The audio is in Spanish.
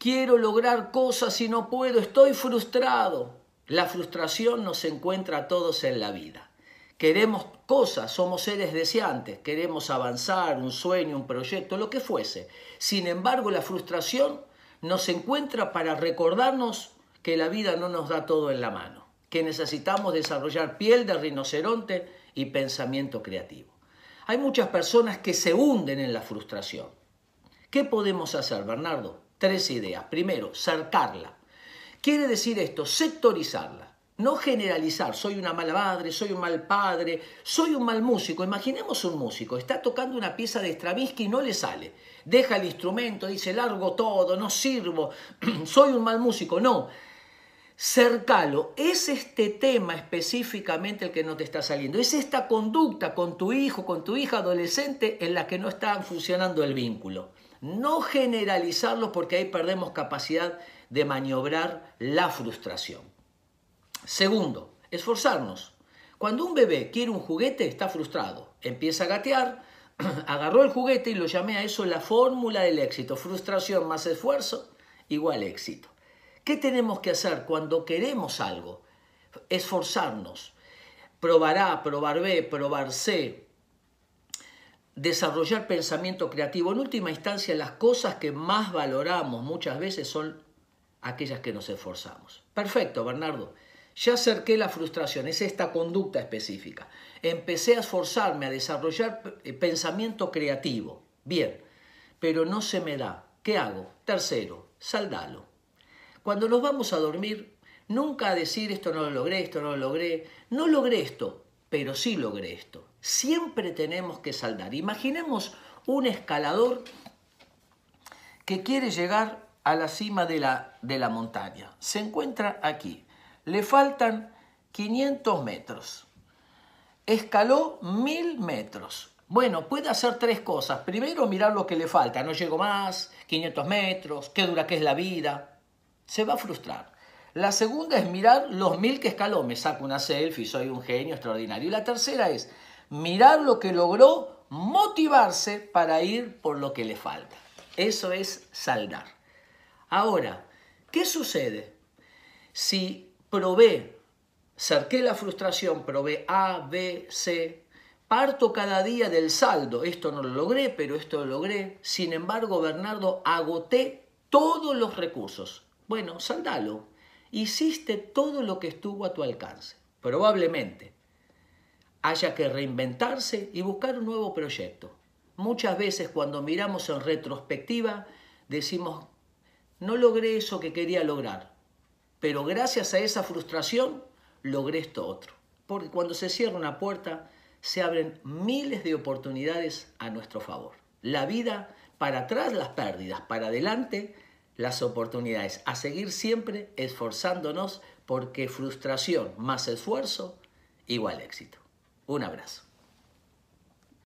quiero lograr cosas y no puedo, estoy frustrado. La frustración nos encuentra a todos en la vida. Queremos cosas, somos seres deseantes, queremos avanzar, un sueño, un proyecto, lo que fuese. Sin embargo, la frustración nos encuentra para recordarnos que la vida no nos da todo en la mano, que necesitamos desarrollar piel de rinoceronte y pensamiento creativo. Hay muchas personas que se hunden en la frustración. ¿Qué podemos hacer, Bernardo? Tres ideas. Primero, cercarla. Quiere decir esto, sectorizarla. No generalizar, soy una mala madre, soy un mal padre, soy un mal músico. Imaginemos un músico, está tocando una pieza de Stravinsky y no le sale. Deja el instrumento, dice, largo todo, no sirvo, soy un mal músico. No, cercalo. Es este tema específicamente el que no te está saliendo. Es esta conducta con tu hijo, con tu hija adolescente en la que no está funcionando el vínculo. No generalizarlo porque ahí perdemos capacidad de maniobrar la frustración. Segundo, esforzarnos. Cuando un bebé quiere un juguete está frustrado. Empieza a gatear, agarró el juguete y lo llamé a eso la fórmula del éxito. Frustración más esfuerzo igual éxito. ¿Qué tenemos que hacer cuando queremos algo? Esforzarnos. Probar A, probar B, probar C. Desarrollar pensamiento creativo. En última instancia, las cosas que más valoramos muchas veces son aquellas que nos esforzamos. Perfecto, Bernardo. Ya acerqué la frustración, es esta conducta específica. Empecé a esforzarme a desarrollar pensamiento creativo. Bien, pero no se me da. ¿Qué hago? Tercero, saldalo. Cuando nos vamos a dormir, nunca decir esto no lo logré, esto no lo logré, no logré esto, pero sí logré esto. Siempre tenemos que saldar. Imaginemos un escalador que quiere llegar a la cima de la, de la montaña. Se encuentra aquí. Le faltan 500 metros. Escaló 1000 metros. Bueno, puede hacer tres cosas. Primero, mirar lo que le falta. No llego más, 500 metros, qué dura que es la vida se va a frustrar. La segunda es mirar los mil que escaló, me saco una selfie, soy un genio extraordinario. Y la tercera es mirar lo que logró, motivarse para ir por lo que le falta. Eso es saldar. Ahora, ¿qué sucede? Si probé, cerqué la frustración, probé A, B, C, parto cada día del saldo, esto no lo logré, pero esto lo logré, sin embargo, Bernardo, agoté todos los recursos. Bueno, saldalo. Hiciste todo lo que estuvo a tu alcance. Probablemente haya que reinventarse y buscar un nuevo proyecto. Muchas veces cuando miramos en retrospectiva decimos, no logré eso que quería lograr, pero gracias a esa frustración logré esto otro. Porque cuando se cierra una puerta se abren miles de oportunidades a nuestro favor. La vida, para atrás las pérdidas, para adelante las oportunidades, a seguir siempre esforzándonos porque frustración más esfuerzo igual éxito. Un abrazo.